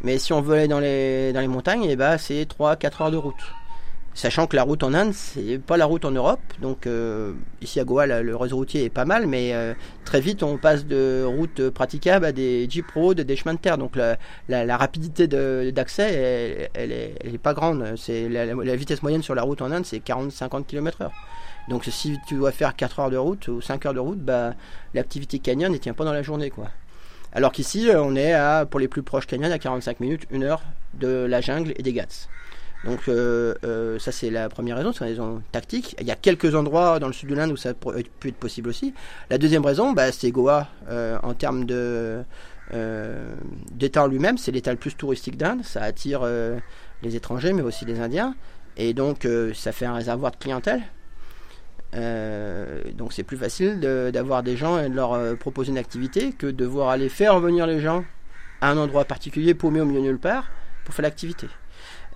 Mais si on veut aller dans les, dans les montagnes, et bah, c'est 3-4 heures de route. Sachant que la route en Inde, c'est pas la route en Europe. Donc euh, ici à Goa, le réseau routier est pas mal, mais euh, très vite on passe de routes praticables à des jeep roads, des chemins de terre. Donc la, la, rapidité d'accès, elle, elle, est, pas grande. C'est la, la, vitesse moyenne sur la route en Inde, c'est 40-50 km/h. Donc si tu dois faire 4 heures de route ou 5 heures de route, bah, l'activité canyon ne tient pas dans la journée. quoi. Alors qu'ici, on est à, pour les plus proches canyons à 45 minutes, 1 heure de la jungle et des Ghats. Donc euh, euh, ça c'est la première raison, c'est une raison tactique. Il y a quelques endroits dans le sud de l'Inde où ça peut être possible aussi. La deuxième raison, bah, c'est Goa euh, en termes de d'État en lui-même, c'est l'État le plus touristique d'Inde. Ça attire les étrangers, mais aussi les Indiens, et donc ça fait un réservoir de clientèle. donc c'est plus facile d'avoir des gens et de leur proposer une activité que de devoir aller faire venir les gens à un endroit particulier paumé au milieu nulle part pour faire l'activité.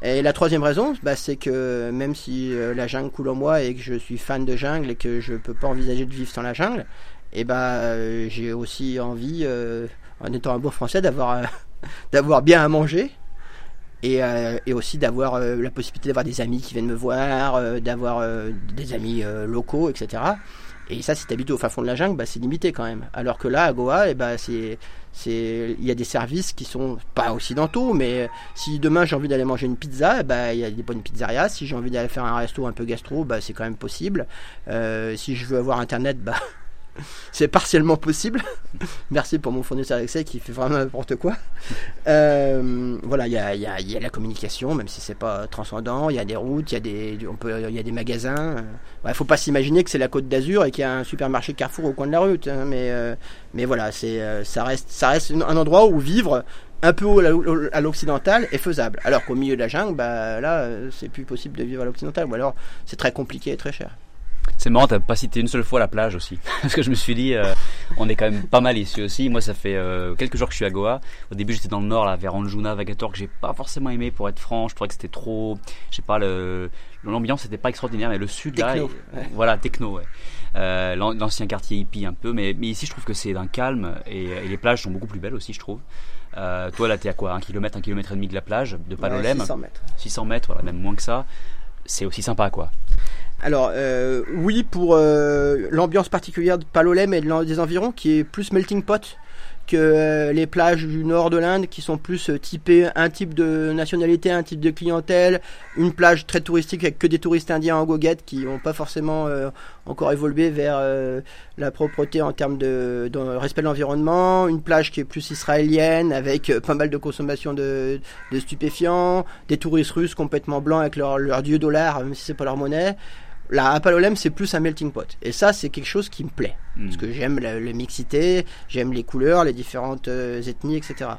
Et la troisième raison, bah, c'est que même si euh, la jungle coule en moi et que je suis fan de jungle et que je peux pas envisager de vivre sans la jungle, et eh bah, euh, j'ai aussi envie, euh, en étant un bon français, d'avoir bien à manger et, et aussi d'avoir la possibilité d'avoir des amis qui viennent me voir, d'avoir des amis locaux, etc. Et ça, si tu habites au fin fond de la jungle, bah, c'est limité quand même. Alors que là, à Goa, eh bah, c'est, il y a des services qui sont pas occidentaux, mais si demain j'ai envie d'aller manger une pizza, bah, il y a des bonnes pizzerias. Si j'ai envie d'aller faire un resto un peu gastro, bah, c'est quand même possible. Euh, si je veux avoir internet, bah, c'est partiellement possible. Merci pour mon fournisseur d'accès qui fait vraiment n'importe quoi. Euh, voilà, il y a, la communication, même si c'est pas transcendant. Il y a des routes, il y a des, magasins. Il ne faut pas s'imaginer que c'est la Côte d'Azur et qu'il y a un supermarché Carrefour au coin de la route. Hein, mais, euh, mais voilà, c'est, euh, ça reste, ça reste un endroit où vivre un peu à l'occidental est faisable. Alors qu'au milieu de la jungle, bah, là, c'est plus possible de vivre à l'occidental. Ou alors, c'est très compliqué et très cher. C'est marrant, t'as pas cité une seule fois la plage aussi. Parce que je me suis dit, euh, on est quand même pas mal ici aussi. Moi, ça fait euh, quelques jours que je suis à Goa. Au début, j'étais dans le nord, là, vers Anjuna, Vagator, que j'ai pas forcément aimé, pour être franc. Je trouvais que c'était trop. Je sais pas, le, l'ambiance était pas extraordinaire, mais le sud, là. Voilà, techno, ouais. Euh, l'ancien quartier hippie un peu. Mais, mais ici, je trouve que c'est d'un calme et, les plages sont beaucoup plus belles aussi, je trouve. toi, là, t'es à quoi? Un kilomètre, un kilomètre et demi de la plage, de Palolem 600 mètres. 600 mètres, voilà, même moins que ça. C'est aussi sympa, quoi. Alors euh, oui pour euh, l'ambiance particulière de Palolem et des environs qui est plus melting pot que euh, les plages du nord de l'Inde qui sont plus typées un type de nationalité, un type de clientèle, une plage très touristique avec que des touristes indiens en goguette qui n'ont pas forcément encore évolué vers la propreté en termes de, respect de l'environnement, une plage qui est plus israélienne avec pas mal de consommation de, stupéfiants, des touristes russes complètement blancs avec leur, leur dieu dollar même si c'est pas leur monnaie la Apalolem, c'est plus un melting pot. Et ça, c'est quelque chose qui me plaît. Hmm. Parce que j'aime la, mixité, j'aime les couleurs, les différentes euh, ethnies, etc.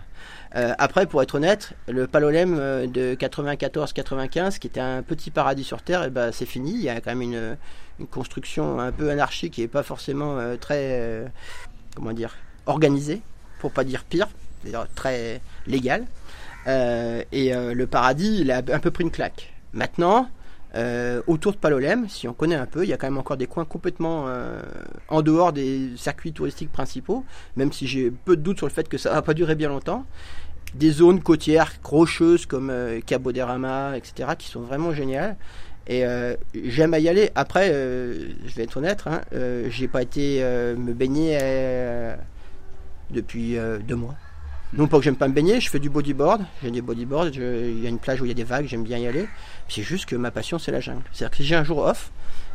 Euh, après, pour être honnête, le Palolem euh, de 94-95, qui était un petit paradis sur Terre, et eh ben, c'est fini. Il y a quand même une, construction un peu anarchique n'est pas forcément très, comment dire, organisée, pour pas dire pire, c'est-à-dire très légal. et le paradis, il a un peu pris une claque. Maintenant, euh, autour de Palolem, si on connaît un peu, il y a quand même encore des coins complètement euh, en dehors des circuits touristiques principaux, même si j'ai peu de doutes sur le fait que ça va pas durer bien longtemps. Des zones côtières rocheuses comme euh, Cabo de Rama, etc., qui sont vraiment géniales. Et j'aime à y aller. Après, je vais être honnête, hein, j'ai pas été me baigner depuis deux mois. Non pas que j'aime pas me baigner, je fais du bodyboard, j'ai des bodyboards, il y a une plage où il y a des vagues, j'aime bien y aller. C'est juste que ma passion c'est la jungle. C'est-à-dire que si j'ai un jour off,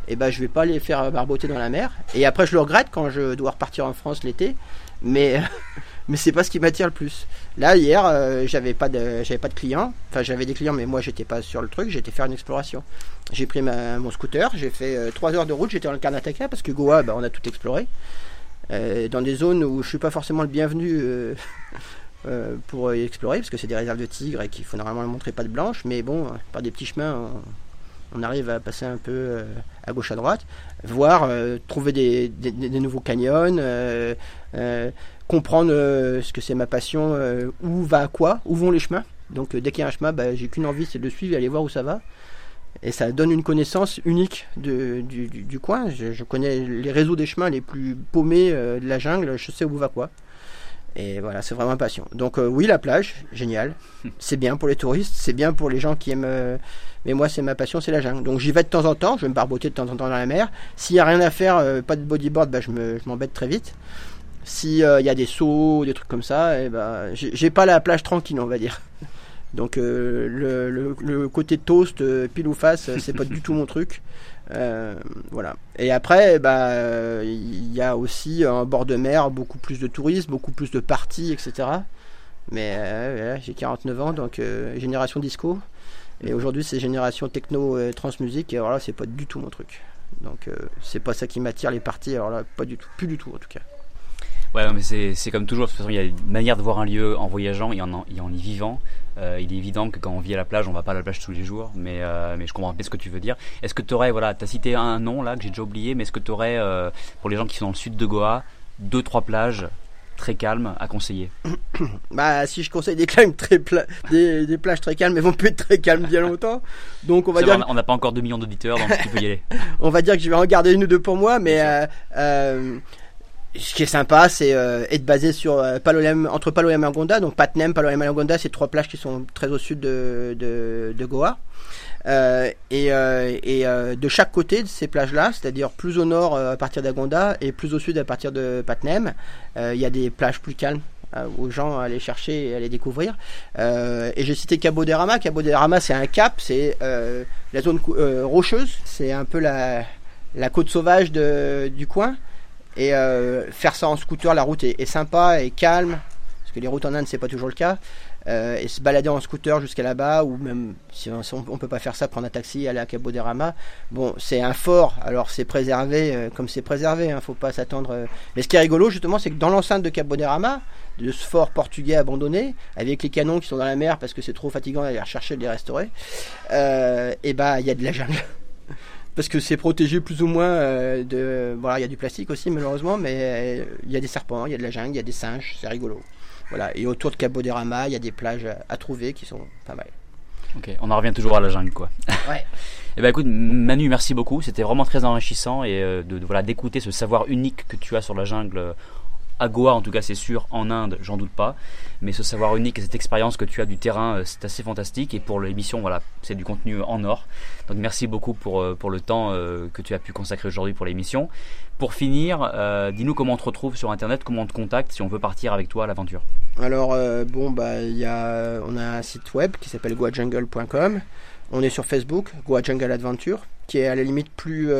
et eh ben je vais pas aller faire barboter dans la mer. Et après je le regrette quand je dois repartir en France l'été, mais mais c'est pas ce qui m'attire le plus. Là hier euh, j'avais pas de pas de clients, enfin j'avais des clients mais moi j'étais pas sur le truc, j'étais faire une exploration. J'ai pris mon scooter, j'ai fait 3 euh, heures de route, j'étais dans le Karnataka parce que Goa ben, on a tout exploré. Euh, dans des zones où je suis pas forcément le bienvenu Euh, pour y explorer, parce que c'est des réserves de tigres et qu'il faut normalement montrer pas de blanche, mais bon, par des petits chemins, on, arrive à passer un peu euh, à gauche à droite, voir, euh, trouver des, nouveaux canyons, comprendre ce que c'est ma passion, où va quoi, où vont les chemins. Donc dès qu'il y a un chemin, bah, j'ai qu'une envie, c'est de le suivre et aller voir où ça va. Et ça donne une connaissance unique du, du, coin. Je, je, connais les réseaux des chemins les plus paumés de la jungle, je sais où va quoi. Et voilà, c'est vraiment passion. Donc oui, la plage, génial. C'est bien pour les touristes, c'est bien pour les gens qui aiment... mais moi, c'est ma passion, c'est la jungle. Donc j'y vais de temps en temps, je vais me barboter de temps en temps dans la mer. S'il n'y a rien à faire, pas de bodyboard, bah, je m'embête très vite. S'il y a des sauts, des trucs comme ça, et eh bah, j'ai pas la plage tranquille, on va dire. Donc euh, le, le, côté toast, euh, pile ou face, euh, c'est pas du tout mon truc. voilà. Et après, bah, il y a aussi un bord de mer, beaucoup plus de tourisme, beaucoup plus de parties, etc. Mais j'ai 49 ans, donc génération disco. Et aujourd'hui, c'est génération techno et transmusique. Et alors là, c'est pas du tout mon truc. Donc c'est pas ça qui m'attire les parties. Alors là, pas du tout, plus du tout en tout cas. Ouais, mais c'est comme toujours. De toute façon, il y a une manière de voir un lieu en voyageant et en, et en y vivant. Euh, il est évident que quand on vit à la plage, on va pas à la plage tous les jours, mais, euh, mais je comprends bien ce que tu veux dire. Est-ce que tu aurais, voilà, tu as cité un nom là que j'ai déjà oublié, mais est-ce que tu aurais, euh, pour les gens qui sont dans le sud de Goa, deux, trois plages très calmes à conseiller? Bah, si je conseille des, calmes très des, des, plages très calmes, elles vont plus être très calmes bien longtemps. Donc on va dire. on n'a pas encore 2 millions d'auditeurs, donc tu peux y aller. on va dire que je vais en garder une ou deux pour moi, mais ce qui est sympa, c'est euh, être basé sur euh, Palolem, entre Palolem et Angonda. Donc Patnem, Palolem et Angonda, c'est trois plages qui sont très au sud de, de, de Goa. Euh, et, euh, et euh, de chaque côté de ces plages-là, c'est-à-dire plus au nord à partir d'Agonda et plus au sud à partir de Patnem, il y a des plages plus calmes aux gens à aller chercher et à aller découvrir. et j'ai cité Cabo de Rama. Cabo de Rama, c'est un cap, c'est la zone rocheuse, c'est un peu la, la côte sauvage de, du coin. Et euh, faire ça en scooter, la route est, sympa et calme, parce que les routes en Inde, c'est pas toujours le cas. Euh, et se balader en scooter jusqu'à là-bas, ou même si on, on, peut pas faire ça, prendre un taxi, aller à Cabo de Rama. Bon, c'est un fort, alors c'est préservé euh, comme c'est préservé, hein, faut pas s'attendre. Mais ce qui est rigolo, justement, c'est que dans l'enceinte de Cabo de Rama, de ce fort portugais abandonné, avec les canons qui sont dans la mer parce que c'est trop fatigant d'aller chercher de les restaurer, et bah il y a de la jungle parce que c'est protégé plus ou moins euh, de. Voilà, il y a du plastique aussi malheureusement, mais euh, il y a des serpents, il y a de la jungle, il y a des singes, c'est rigolo. Voilà, et autour de Cabo de Rama, il y a des plages à trouver qui sont pas mal. Ok, on en revient toujours à la jungle, quoi. Ouais. Eh ben écoute, Manu, merci beaucoup. C'était vraiment très enrichissant et euh, de, voilà d'écouter ce savoir unique que tu as sur la jungle à Goa, en tout cas, c'est sûr. En Inde, j'en doute pas. Mais ce savoir unique et cette expérience que tu as du terrain, euh, c'est assez fantastique. Et pour l'émission, voilà, c'est du contenu en or. Donc merci beaucoup pour, euh, le temps euh, que tu as pu consacrer aujourd'hui pour l'émission. Pour finir, dis-nous comment on te retrouve sur Internet, comment on te contacte si on veut partir avec toi à l'aventure. Alors, bon, bah, y a, on a un site web qui s'appelle goajungle.com. On est sur Facebook, Goa Jungle Adventure, qui est à la limite plus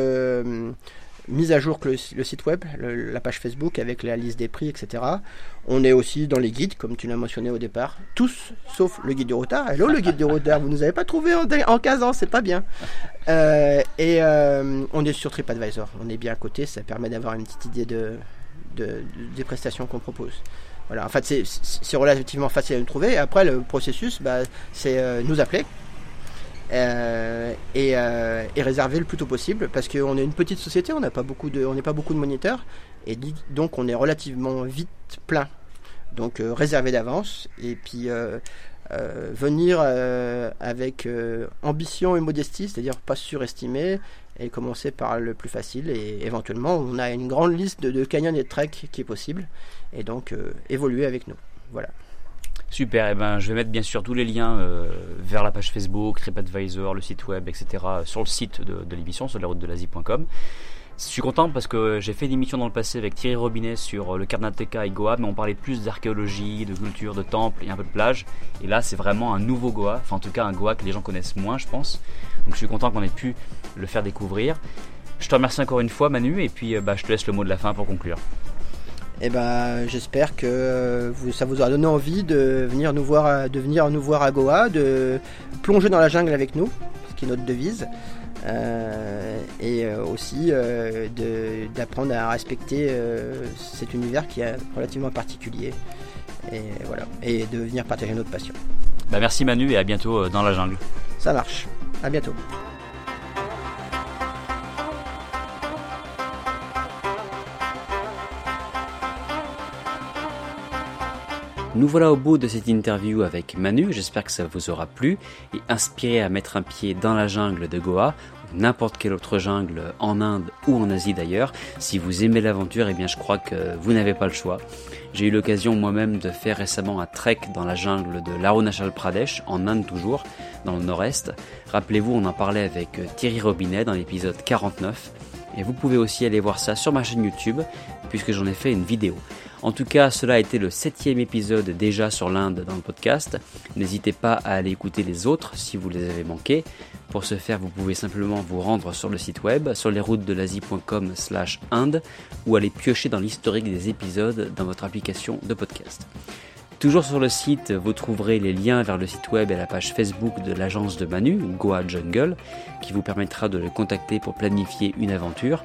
mise à jour que le, site web, la page Facebook avec la liste des prix, etc. On est aussi dans les guides, comme tu l'as mentionné au départ, tous sauf le guide du retard. Hello le guide du retard, vous nous avez pas trouvé en, en 15 ans, c'est pas bien. Euh, et euh, on est sur TripAdvisor, on est bien à côté, ça permet d'avoir une petite idée de, des prestations qu'on propose. Voilà, en fait, c'est relativement facile à nous trouver. Après, le processus, bah, c'est euh, nous appeler, euh, euh, et, réserver le plus tôt possible parce qu'on est une petite société, on n'a pas n'est pas beaucoup de moniteurs et donc on est relativement vite plein. Donc euh, réserver d'avance et puis venir avec ambition et modestie, c'est-à-dire pas surestimer et commencer par le plus facile et éventuellement on a une grande liste de, de canyons et de treks qui est possible et donc évoluer avec nous. Voilà. Super, et eh ben, je vais mettre bien sûr tous les liens euh, vers la page Facebook, TripAdvisor, le site web, etc. sur le site de, l'émission, sur la route de l'Asie.com. Je suis content parce que j'ai fait une émission dans le passé avec Thierry Robinet sur le Karnataka et Goa, mais on parlait plus d'archéologie, de culture, de temples et un peu de plage. Et là, c'est vraiment un nouveau Goa, enfin en tout cas un Goa que les gens connaissent moins, je pense. Donc je suis content qu'on ait pu le faire découvrir. Je te remercie encore une fois, Manu, et puis bah, je te laisse le mot de la fin pour conclure. Et eh ben, j'espère que ça vous aura donné envie de venir nous voir, de venir nous voir à Goa, de plonger dans la jungle avec nous, ce qui est notre devise, euh, et euh, aussi euh, d'apprendre à respecter cet univers qui est relativement particulier, et voilà, et de venir partager notre passion. Bah merci Manu et à bientôt dans la jungle. Ça marche. À bientôt. Nous voilà au bout de cette interview avec Manu, j'espère que ça vous aura plu et inspiré à mettre un pied dans la jungle de Goa, n'importe quelle autre jungle en Inde ou en Asie d'ailleurs. Si vous aimez l'aventure, eh bien je crois que vous n'avez pas le choix. J'ai eu l'occasion moi-même de faire récemment un trek dans la jungle de l'Arunachal Pradesh, en Inde toujours, dans le nord-est. Rappelez-vous, on en parlait avec Thierry Robinet dans l'épisode 49. Et vous pouvez aussi aller voir ça sur ma chaîne YouTube, puisque j'en ai fait une vidéo. En tout cas, cela a été le septième épisode déjà sur l'Inde dans le podcast. N'hésitez pas à aller écouter les autres si vous les avez manqués. Pour ce faire, vous pouvez simplement vous rendre sur le site web, sur lesroutesdelasie.com slash Inde, ou aller piocher dans l'historique des épisodes dans votre application de podcast. Toujours sur le site, vous trouverez les liens vers le site web et la page Facebook de l'agence de Manu, Goa Jungle, qui vous permettra de le contacter pour planifier une aventure,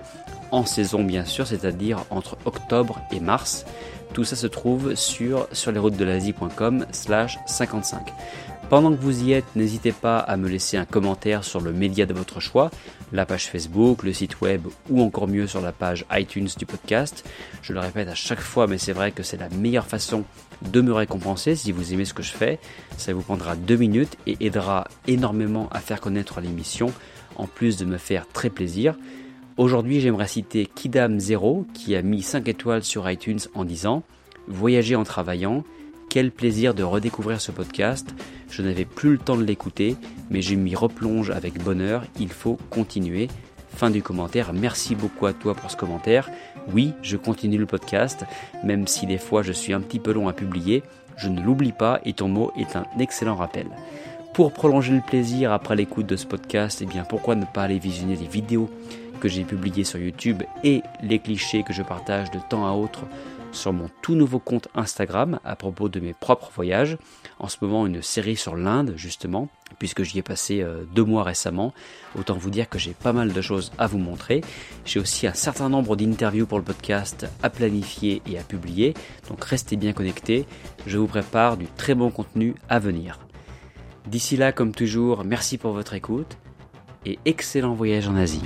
en saison bien sûr, c'est-à-dire entre octobre et mars. Tout ça se trouve sur sur lesroutesdelasie.com slash 55. Pendant que vous y êtes, n'hésitez pas à me laisser un commentaire sur le média de votre choix, la page Facebook, le site web ou encore mieux sur la page iTunes du podcast. Je le répète à chaque fois, mais c'est vrai que c'est la meilleure façon de me récompenser si vous aimez ce que je fais. Ça vous prendra deux minutes et aidera énormément à faire connaître l'émission, en plus de me faire très plaisir. Aujourd'hui, j'aimerais citer Kidam0 qui a mis 5 étoiles sur iTunes en disant Voyager en travaillant, quel plaisir de redécouvrir ce podcast. Je n'avais plus le temps de l'écouter, mais je m'y replonge avec bonheur. Il faut continuer. Fin du commentaire. Merci beaucoup à toi pour ce commentaire. Oui, je continue le podcast, même si des fois je suis un petit peu long à publier. Je ne l'oublie pas et ton mot est un excellent rappel. Pour prolonger le plaisir après l'écoute de ce podcast, eh bien pourquoi ne pas aller visionner les vidéos que j'ai publiées sur YouTube et les clichés que je partage de temps à autre sur mon tout nouveau compte Instagram à propos de mes propres voyages. En ce moment, une série sur l'Inde, justement, puisque j'y ai passé euh, deux mois récemment. Autant vous dire que j'ai pas mal de choses à vous montrer. J'ai aussi un certain nombre d'interviews pour le podcast à planifier et à publier. Donc restez bien connectés. Je vous prépare du très bon contenu à venir. D'ici là, comme toujours, merci pour votre écoute et excellent voyage en Asie.